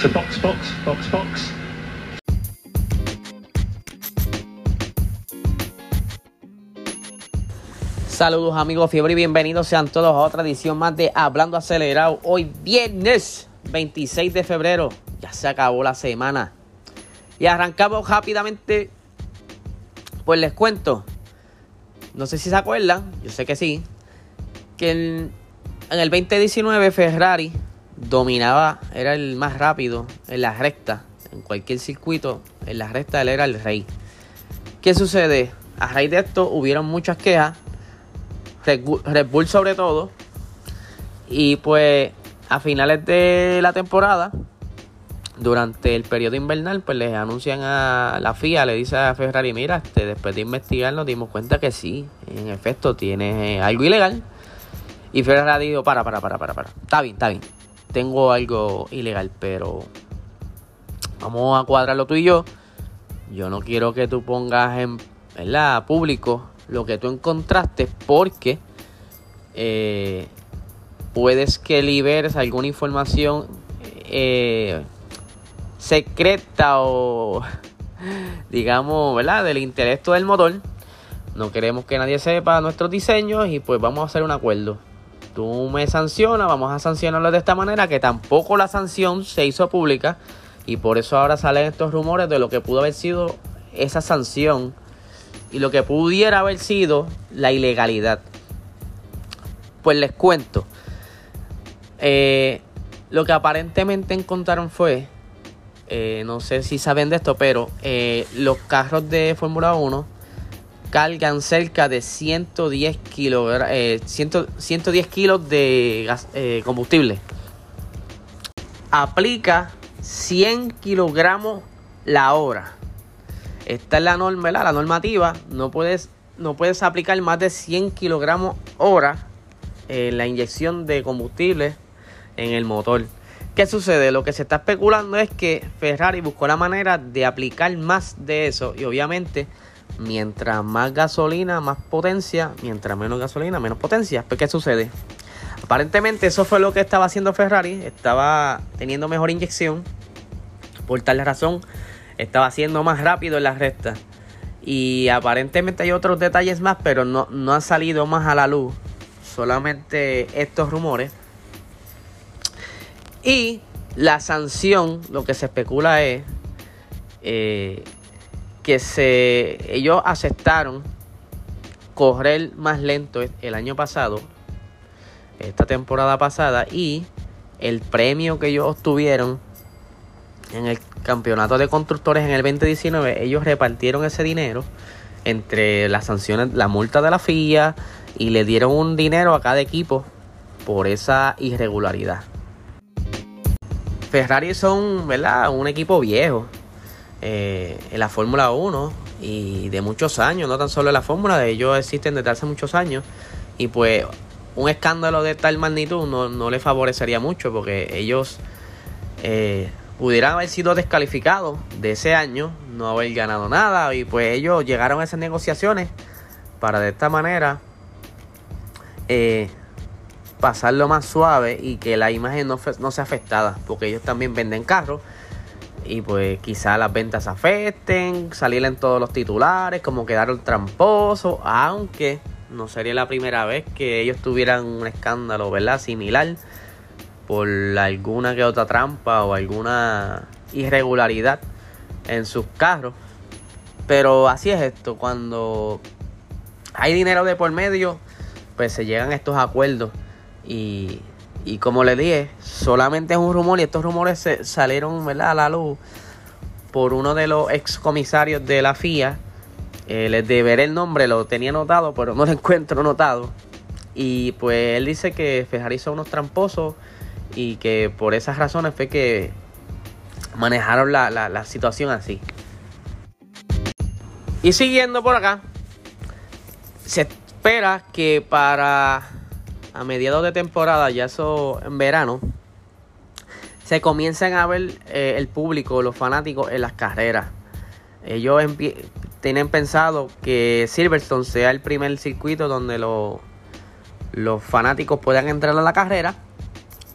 So box, box, box, box. Saludos amigos Fiebre y bienvenidos sean todos a otra edición más de Hablando Acelerado. Hoy viernes 26 de febrero. Ya se acabó la semana. Y arrancamos rápidamente. Pues les cuento. No sé si se acuerdan. Yo sé que sí. Que en, en el 2019 Ferrari dominaba. Era el más rápido en la recta. En cualquier circuito. En la recta él era el rey. ¿Qué sucede? A raíz de esto hubieron muchas quejas Red Bull sobre todo. Y pues a finales de la temporada, durante el periodo invernal, pues les anuncian a la FIA, le dice a Ferrari, mira, este, después de investigar nos dimos cuenta que sí, en efecto tiene algo ilegal. Y Ferrari dijo, para, para, para, para, para. Está bien, está bien. Tengo algo ilegal, pero vamos a cuadrarlo tú y yo. Yo no quiero que tú pongas en ¿verdad? público lo que tú encontraste porque eh, puedes que liberes alguna información eh, secreta o digamos, ¿verdad? Del intelecto del motor. No queremos que nadie sepa nuestros diseños y pues vamos a hacer un acuerdo. Tú me sancionas, vamos a sancionarlo de esta manera que tampoco la sanción se hizo pública y por eso ahora salen estos rumores de lo que pudo haber sido esa sanción y lo que pudiera haber sido la ilegalidad. Pues les cuento. Eh, lo que aparentemente encontraron fue, eh, no sé si saben de esto, pero eh, los carros de Fórmula 1 cargan cerca de 110, 110 kilos de gas, combustible. Aplica 100 kilogramos la hora. Esta es la norma, la normativa. No puedes, no puedes aplicar más de 100 kilogramos hora en la inyección de combustible en el motor. ¿Qué sucede? Lo que se está especulando es que Ferrari buscó la manera de aplicar más de eso y obviamente mientras más gasolina, más potencia, mientras menos gasolina, menos potencia. Pues ¿qué sucede? Aparentemente eso fue lo que estaba haciendo Ferrari, estaba teniendo mejor inyección. Por tal razón estaba haciendo más rápido en la recta. Y aparentemente hay otros detalles más, pero no, no han salido más a la luz. Solamente estos rumores. Y la sanción, lo que se especula es eh, que se, ellos aceptaron correr más lento el año pasado, esta temporada pasada, y el premio que ellos obtuvieron en el campeonato de constructores en el 2019, ellos repartieron ese dinero entre las sanciones, la multa de la FIA y le dieron un dinero a cada equipo por esa irregularidad. Ferrari son, ¿verdad? Un equipo viejo eh, en la Fórmula 1 y de muchos años, no tan solo en la Fórmula, ellos existen desde hace muchos años. Y pues un escándalo de tal magnitud no, no le favorecería mucho porque ellos eh, pudieran haber sido descalificados de ese año, no haber ganado nada y pues ellos llegaron a esas negociaciones para de esta manera eh, pasarlo más suave y que la imagen no, no sea afectada, porque ellos también venden carros y pues quizá las ventas afecten, salir en todos los titulares, como quedaron tramposos, aunque no sería la primera vez que ellos tuvieran un escándalo, ¿verdad? Similar por alguna que otra trampa o alguna irregularidad en sus carros. Pero así es esto, cuando hay dinero de por medio, pues se llegan estos acuerdos. Y, y como le dije, solamente es un rumor y estos rumores se salieron a la luz por uno de los ex comisarios de la FIA. Eh, les deberé el nombre, lo tenía notado, pero no lo encuentro notado. Y pues él dice que Ferrari son unos tramposos y que por esas razones fue que manejaron la, situación así. Y siguiendo por acá, se espera que para a mediados de temporada, ya eso en verano, se comiencen a ver eh, el público, los fanáticos en las carreras. Ellos tienen pensado que Silverstone sea el primer circuito donde los fanáticos puedan entrar a la carrera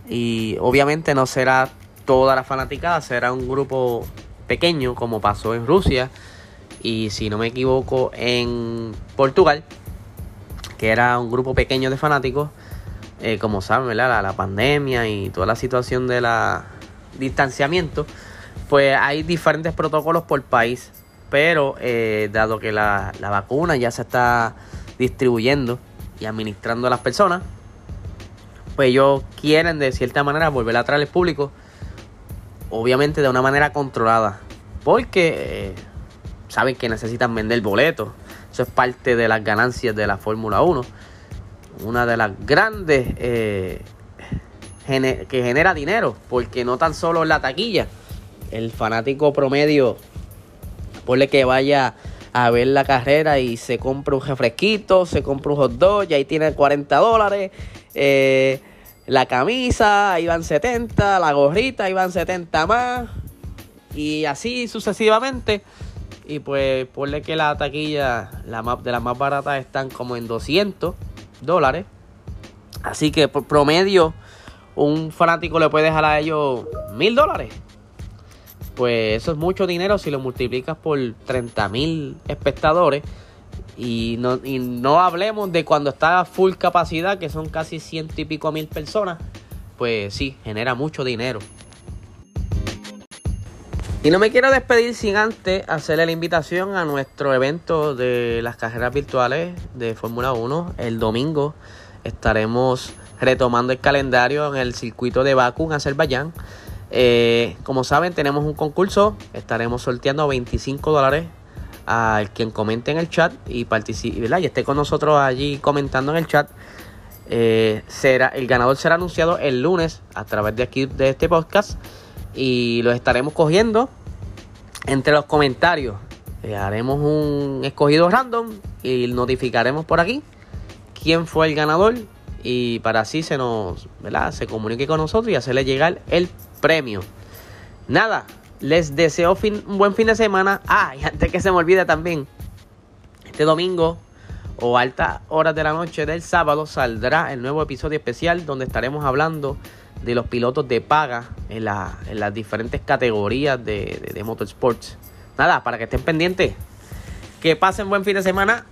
y obviamente no será toda la fanaticada, será un grupo pequeño como pasó en Rusia y si no me equivoco en Portugal, que era un grupo pequeño de fanáticos, eh, como saben, La, la, pandemia y toda la situación de la distanciamiento, pues hay diferentes protocolos por país, pero eh, dado que la, la vacuna ya se está distribuyendo y administrando a las personas, pues ellos quieren de cierta manera volver a traer al público, obviamente de una manera controlada, porque eh, saben que necesitan vender boletos, eso es parte de las ganancias de la Fórmula 1, una de las grandes eh, que genera dinero, porque no tan solo la taquilla, el fanático promedio, ponle que vaya a ver la carrera y se compra un refresquito, se compra un hot dog y ahí tiene 40 dólares. Eh, la camisa, iban 70, la gorrita, iban 70 más. Y así sucesivamente. Y pues ponle que la taquilla la más, de las más baratas están como en 200 dólares. Así que por promedio un fanático le puede dejar a ellos mil dólares pues eso es mucho dinero si lo multiplicas por 30 mil espectadores. Y no, y no hablemos de cuando está a full capacidad, que son casi ciento y pico mil personas. Pues sí, genera mucho dinero. Y no me quiero despedir sin antes hacerle la invitación a nuestro evento de las carreras virtuales de Fórmula 1. El domingo estaremos retomando el calendario en el circuito de Baku en Azerbaiyán. Eh, como saben, tenemos un concurso. Estaremos sorteando 25 dólares al quien comente en el chat y participe, y esté con nosotros allí comentando en el chat. Eh, será, el ganador será anunciado el lunes a través de aquí de este podcast y lo estaremos cogiendo entre los comentarios. Eh, haremos un escogido random y notificaremos por aquí quién fue el ganador y para así se nos, ¿verdad? Se comunique con nosotros y hacerle llegar el premio. Nada, les deseo un buen fin de semana. Ah, y antes que se me olvide también, este domingo o altas horas de la noche del sábado saldrá el nuevo episodio especial donde estaremos hablando de los pilotos de paga en, las diferentes categorías de, de, de motorsports. Nada, para que estén pendientes. Que pasen buen fin de semana